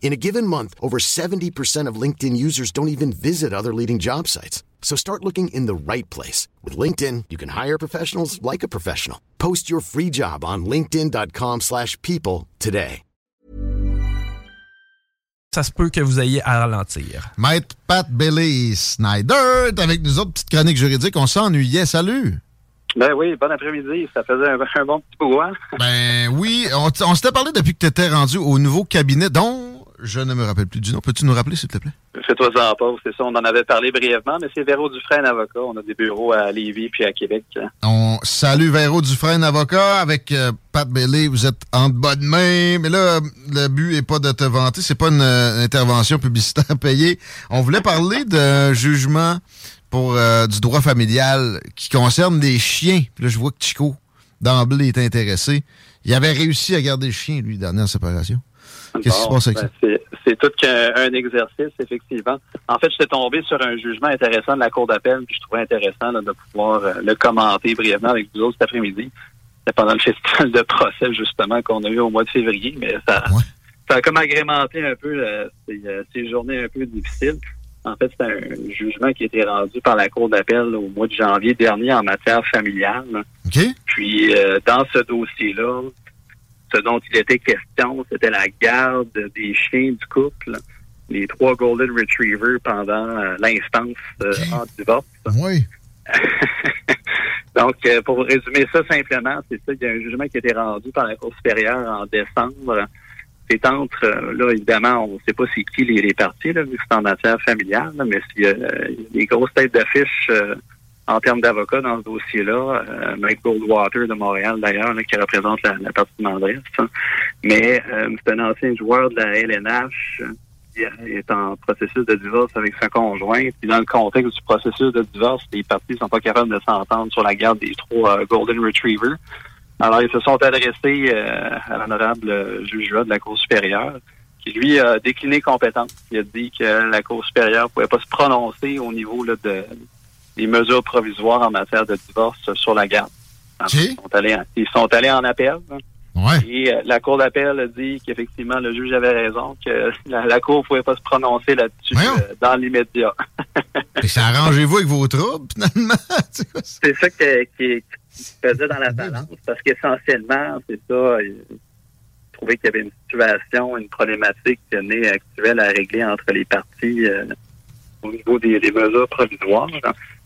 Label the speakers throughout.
Speaker 1: In a given month, over 70% of LinkedIn users don't even visit other leading job sites. So start looking in the right place. With LinkedIn, you can hire professionals like a professional. Post your free job on linkedin.com slash people today.
Speaker 2: Ça se peut que vous ayez à ralentir.
Speaker 3: Maître Pat Billy Snyder est avec nous autres, petite chronique juridique. On s'ennuyait. Salut!
Speaker 4: Ben oui, bon après-midi. Ça faisait un, un bon petit brouhaha.
Speaker 3: Ben oui, on, t- on s'était parlé depuis que tu étais rendu au nouveau cabinet dont je ne me rappelle plus du nom. Peux-tu nous rappeler, s'il te plaît?
Speaker 4: Fais-toi en pause, c'est ça. On en avait parlé brièvement, mais c'est Véro Dufresne, avocat. On a des bureaux à Lévis puis à Québec.
Speaker 3: On salue Véro Dufresne, avocat, avec euh, Pat Bailey. Vous êtes en bonne main. Mais là, le but est pas de te vanter. C'est pas une euh, intervention publicitaire payée. On voulait parler d'un jugement pour euh, du droit familial qui concerne des chiens. Puis là, je vois que Chico, d'emblée, est intéressé. Il avait réussi à garder le chien, lui, dernière séparation. Qu'est-ce qui se passe avec
Speaker 4: ben,
Speaker 3: ça?
Speaker 4: c'est- tout qu'un un exercice, effectivement. En fait, j'étais tombé sur un jugement intéressant de la Cour d'appel, puis je trouvais intéressant là, de pouvoir euh, le commenter brièvement avec vous autres cet après-midi. C'était pendant le festival de procès, justement, qu'on a eu au mois de février, mais ça, ça a comme agrémenté un peu euh, ces, euh, ces journées un peu difficiles. En fait, c'est un jugement qui a été rendu par la Cour d'appel au mois de janvier dernier en matière familiale. Puis, euh, dans ce dossier-là, ce dont il était question, c'était la garde des chiens du couple, les trois Golden Retrievers pendant euh, l'instance euh, en divorce.
Speaker 3: Oui.
Speaker 4: Donc, pour résumer ça simplement, c'est ça, il y a un jugement qui a été rendu par la Cour supérieure en décembre. C'est entre, là, évidemment, on ne sait pas c'est qui les, les parties, là, vu que c'est en matière familiale, là, mais s'il y a des grosses têtes d'affiche en termes d'avocats dans ce dossier-là, euh, Mike Goldwater de Montréal, d'ailleurs, qui représente la, la partie demandresse. hein. Mais euh, c'est un ancien joueur de la LNH qui est en processus de divorce avec sa conjointe. Puis dans le contexte du processus de divorce, les parties sont pas capables de s'entendre sur la garde des trois euh, Golden Retrievers. Alors, ils se sont adressés euh, à l'honorable euh, juge de la Cour supérieure, qui lui a décliné compétence. Il a dit que la Cour supérieure pouvait pas se prononcer au niveau là, de, des mesures provisoires en matière de divorce euh, sur la garde. Alors, ils, sont allés en, ils sont allés en appel. hein. Et euh, la Cour d'appel a dit qu'effectivement, le juge avait raison, que la, la Cour ne pouvait pas se prononcer là-dessus euh, dans l'immédiat.
Speaker 3: Et ça arrangez-vous avec vos troubles, finalement?
Speaker 4: C'est ça que- qui, faisait dans la balance, parce qu'essentiellement, c'est ça, il trouvait qu'il y avait une situation, une problématique qui tenait actuelle à régler entre les parties euh, au niveau des, des mesures provisoires.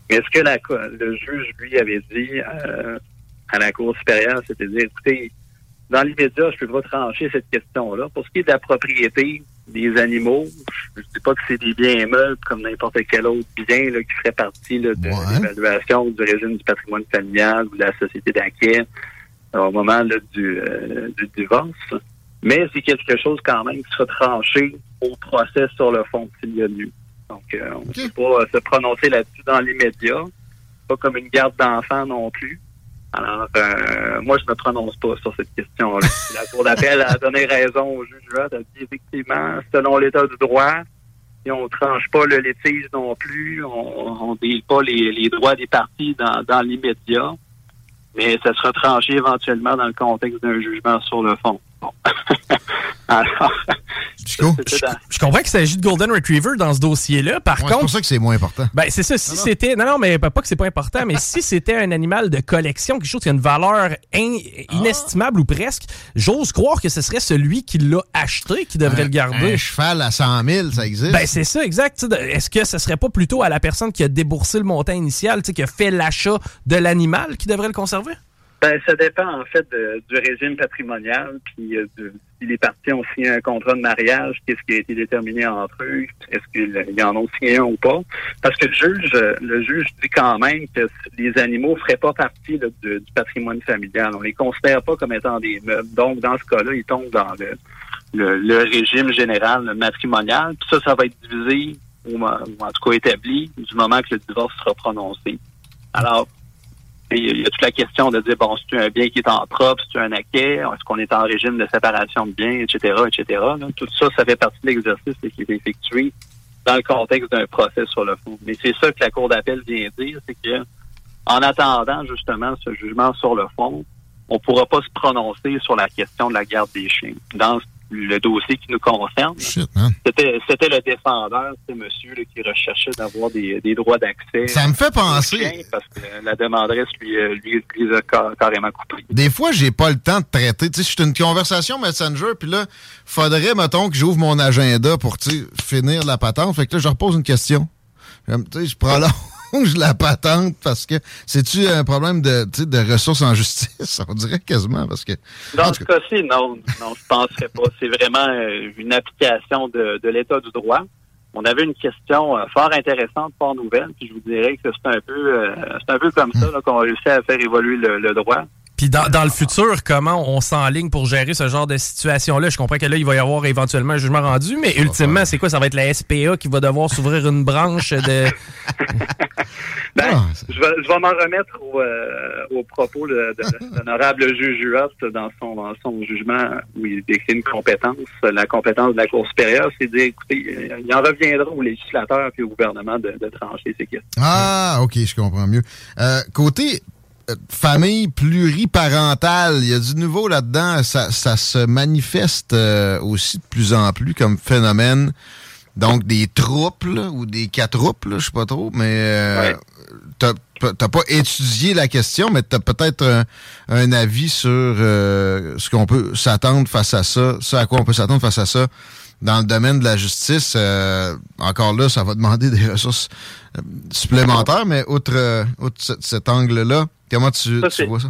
Speaker 4: Mais est-ce que la, le juge, lui, avait dit euh, à la Cour supérieure, c'est-à-dire, écoutez, dans l'immédiat, je ne peux pas trancher cette question-là. Pour ce qui est de la propriété des animaux, je ne dis pas que c'est des biens immeubles comme n'importe quel autre bien là, qui ferait partie là, de l'évaluation du régime du patrimoine familial ou de la société d'acquet euh, au moment là, du, euh, du divorce. Mais c'est quelque chose quand même qui sera tranché au procès sur le fond s'il y a lieu. Donc, euh, on ne peut pas euh, se prononcer là-dessus dans l'immédiat. Pas comme une garde d'enfants non plus. Alors, euh, moi, je me prononce pas sur cette question-là. La Cour d'appel a donné raison au juge Rudd, a dit effectivement, selon l'état du droit, et on tranche pas le litige non plus, on ne délie pas les, les droits des parties dans, dans l'immédiat, mais ça sera tranché éventuellement dans le contexte d'un jugement sur le fond. Alors, c'était dans-
Speaker 2: Je comprends qu'il s'agit de Golden Retriever dans ce dossier-là. Par
Speaker 3: Ouais, c'est
Speaker 2: contre.
Speaker 3: pour ça que c'est moins important.
Speaker 2: Ben, c'est ça. Si c'était. Non, non, mais pas que c'est pas important, mais si c'était un animal de collection, quelque chose qui a une valeur in- inestimable ou presque, j'ose croire que ce serait celui qui l'a acheté qui devrait
Speaker 3: Un-
Speaker 2: le garder.
Speaker 3: Un cheval à 100 000, ça existe?
Speaker 2: Ben, c'est ça, exact. Est-ce que ce serait pas plutôt à la personne qui a déboursé le montant initial, qui a fait l'achat de l'animal qui devrait le conserver?
Speaker 4: Ben, ça dépend en fait du régime patrimonial, puis euh, de, si les parties ont signé un contrat de mariage, qu'est-ce qui a été déterminé entre eux, est-ce qu'ils en ont signé un ou pas. Parce que le juge, le juge dit quand même que les animaux feraient pas partie du patrimoine familial. On les considère pas comme étant des meubles. Donc, dans ce cas-là, ils tombent dans le, le, régime général matrimonial. Puis ça, ça va être divisé ou en tout cas établi du moment que le divorce sera prononcé. Alors, il y a toute la question de dire, bon, c'est un bien qui est en propre, c'est un acquet, est-ce qu'on est en régime de séparation de biens, etc., etc. Tout ça, ça fait partie de l'exercice qui est effectué dans le contexte d'un procès sur le fond. Mais c'est ça que la Cour d'appel vient dire, c'est que en attendant justement ce jugement sur le fond, on ne pourra pas se prononcer sur la question de la garde des chiens. Dans le dossier qui nous concerne. C'était le défendeur, c'est monsieur qui recherchait d'avoir des, droits d'accès.
Speaker 3: Ça me fait penser.
Speaker 4: Parce que la demanderesse lui, euh, lui, lui a carrément coupé.
Speaker 3: Des fois, j'ai pas le temps de traiter. Tu sais, c'est une conversation Messenger, puis là, faudrait, mettons, que j'ouvre mon agenda pour finir la patente. Fait que là, je repose une question. Tu sais, je prends là je la patente parce que c'est-tu un problème de, de ressources en justice? On dirait quasiment parce que.
Speaker 4: Dans ce cas-ci, non, non, je penserais pas. C'est vraiment euh, une application de, de l'état du droit. On avait une question euh, fort intéressante, fort nouvelle, puis je vous dirais que c'est un peu euh, c'est un peu comme ça qu'on a réussi à faire évoluer le droit.
Speaker 2: Puis dans, le futur, comment on s'enligne pour gérer ce genre de situation-là? Je comprends que là, il va y avoir éventuellement un jugement rendu, mais ultimement, c'est quoi? Ça va être la SPA qui va devoir s'ouvrir une branche de...
Speaker 4: ben, ah, je vais, je vais m'en remettre au, euh, propos de, l'honorable juge Huot dans son, dans son jugement où il décrit une compétence. La compétence de la Cour supérieure, c'est de dire, écoutez, il en reviendra au législateur et au gouvernement de, trancher ces questions.
Speaker 3: Ah, OK, je comprends mieux. Euh, côté famille pluriparentale, il y a du nouveau là-dedans. Ça, se manifeste euh, aussi de plus en plus comme phénomène. Donc, des troupes ou des quadruples, je sais pas trop, mais euh, t'as pas étudié la question, mais tu as peut-être un, avis sur ce qu'on peut s'attendre face à ça, ce à quoi on peut s'attendre face à ça dans le domaine de la justice. encore là, ça va demander des ressources supplémentaires, mais outre, cet angle-là, Comment tu, vois ça?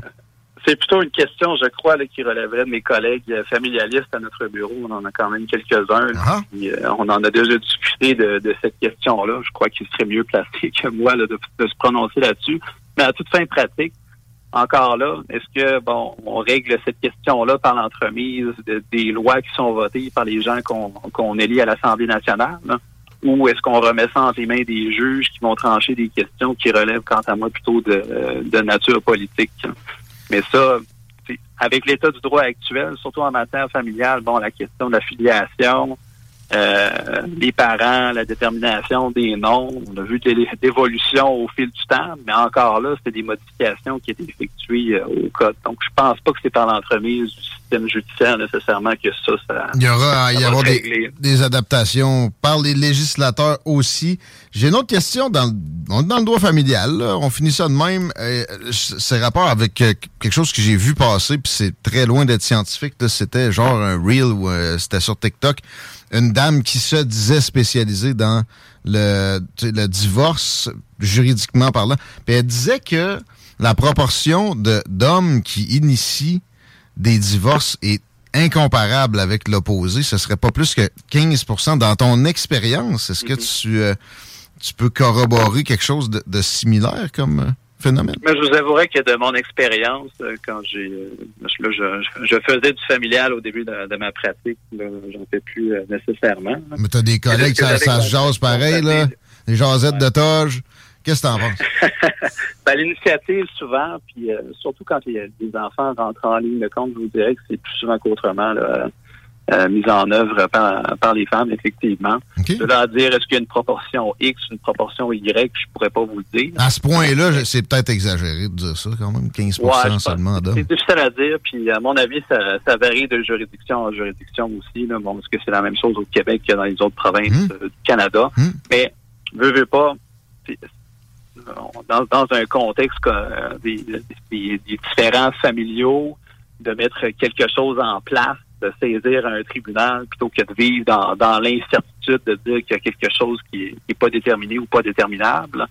Speaker 4: C'est plutôt une question, je crois, qui relèverait de mes collègues euh, familialistes à notre bureau. On en a quand même quelques-uns. Ah. Euh, on en a déjà discuté de, cette question-là. Je crois qu'il serait mieux placé que moi de, se prononcer là-dessus. Mais à toute fin pratique, encore là, est-ce que bon, on règle cette question-là par l'entremise des lois qui sont votées par les gens qu'on élit à l'Assemblée nationale? ou est-ce qu'on remet ça entre les mains des juges qui vont trancher des questions qui relèvent, quant à moi, plutôt de, nature politique? Mais ça, avec l'état du droit actuel, surtout en matière familiale, bon, la question de la filiation, euh, les parents, la détermination des noms. On a vu des évolutions au fil du temps, mais encore là, c'était des modifications qui étaient effectuées euh, au code. Donc, je pense pas que c'est par l'entremise du système judiciaire nécessairement que ça, ça
Speaker 3: Il y aura, il y aura des, adaptations par les législateurs aussi. J'ai une autre question dans, dans le droit familial. On finit ça de même. Euh, c'est rapport avec euh, quelque chose que j'ai vu passer, puis c'est très loin d'être scientifique. C'était genre un reel ou c'était sur TikTok une dame qui se disait spécialisée dans le, le divorce, juridiquement parlant. Puis elle disait que la proportion d'hommes qui initient des divorces est incomparable avec l'opposé. Ce serait pas plus que 15% Dans ton expérience, est-ce que mm-hmm. tu, euh, tu peux corroborer quelque chose de, de similaire comme... Euh,
Speaker 4: mais je vous avouerai que de mon expérience, euh, quand j'ai, euh, je, faisais du familial au début de, ma pratique, j'en fais plus euh, nécessairement.
Speaker 3: Mais tu as des collègues, ça, ça se jase pareil, là? Les jasettes de toge. Qu'est-ce que t'en penses?
Speaker 4: ben, L'initiative, souvent, puis surtout quand les, les, enfants rentrent en ligne de compte, je vous dirais que c'est plus souvent qu'autrement. Là, euh, mise en œuvre par, les femmes, effectivement. De leur dire, est-ce qu'il y a une proportion X, une proportion Y, je pourrais pas vous le dire.
Speaker 3: À ce point-là, c'est peut-être exagéré de dire ça, quand même, 15% seulement d'hommes.
Speaker 4: C'est difficile à dire, puis à mon avis, ça, varie de juridiction en juridiction aussi. Là. Bon, parce que c'est la même chose au Québec que dans les autres provinces hum. euh, du Canada. Hum. Mais, veux, veux pas, dans, dans un contexte euh, des, des différents familiaux, de mettre quelque chose en place de saisir un tribunal plutôt que de vivre dans, l'incertitude de dire qu'il y a quelque chose qui n'est pas déterminé ou pas déterminable.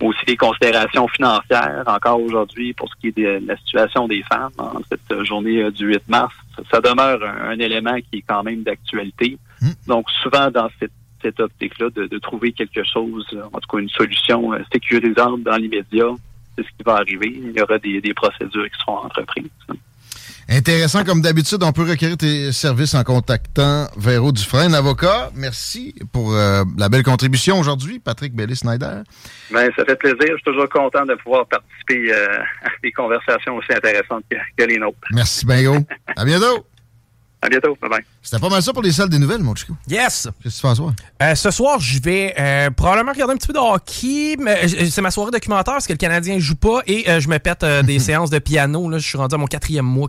Speaker 4: aussi des considérations financières encore aujourd'hui pour ce qui est de la situation des femmes en cette journée euh, du 8 mars. Ça demeure un, élément qui est quand même d'actualité.
Speaker 3: Hmm.
Speaker 4: Donc souvent dans cette, cette optique-là de, trouver quelque chose, en tout cas une solution euh, sécurisante dans l'immédiat, c'est ce qui va arriver. Il y aura des, des procédures qui seront entreprises.
Speaker 3: Intéressant, comme d'habitude, on peut requérir tes services en contactant Véro Dufresne, avocat. Merci pour euh, la belle contribution aujourd'hui, Patrick Belly-Snyder.
Speaker 4: Ben, ça fait plaisir. Je suis toujours content de pouvoir participer euh, à des conversations aussi intéressantes que, les nôtres.
Speaker 3: Merci, Bingo. à bientôt.
Speaker 4: À bientôt. Bye bye.
Speaker 3: C'était pas mal ça pour les salles des nouvelles, mon Chico.
Speaker 2: Yes.
Speaker 3: Qu'est-ce que tu fais ce soir?
Speaker 2: Euh, ce soir, je vais euh, probablement regarder un petit peu de hockey. mais euh, C'est ma soirée documentaire parce que le Canadien joue pas et je me pète des séances de piano. Là, je suis rendu à mon quatrième mois.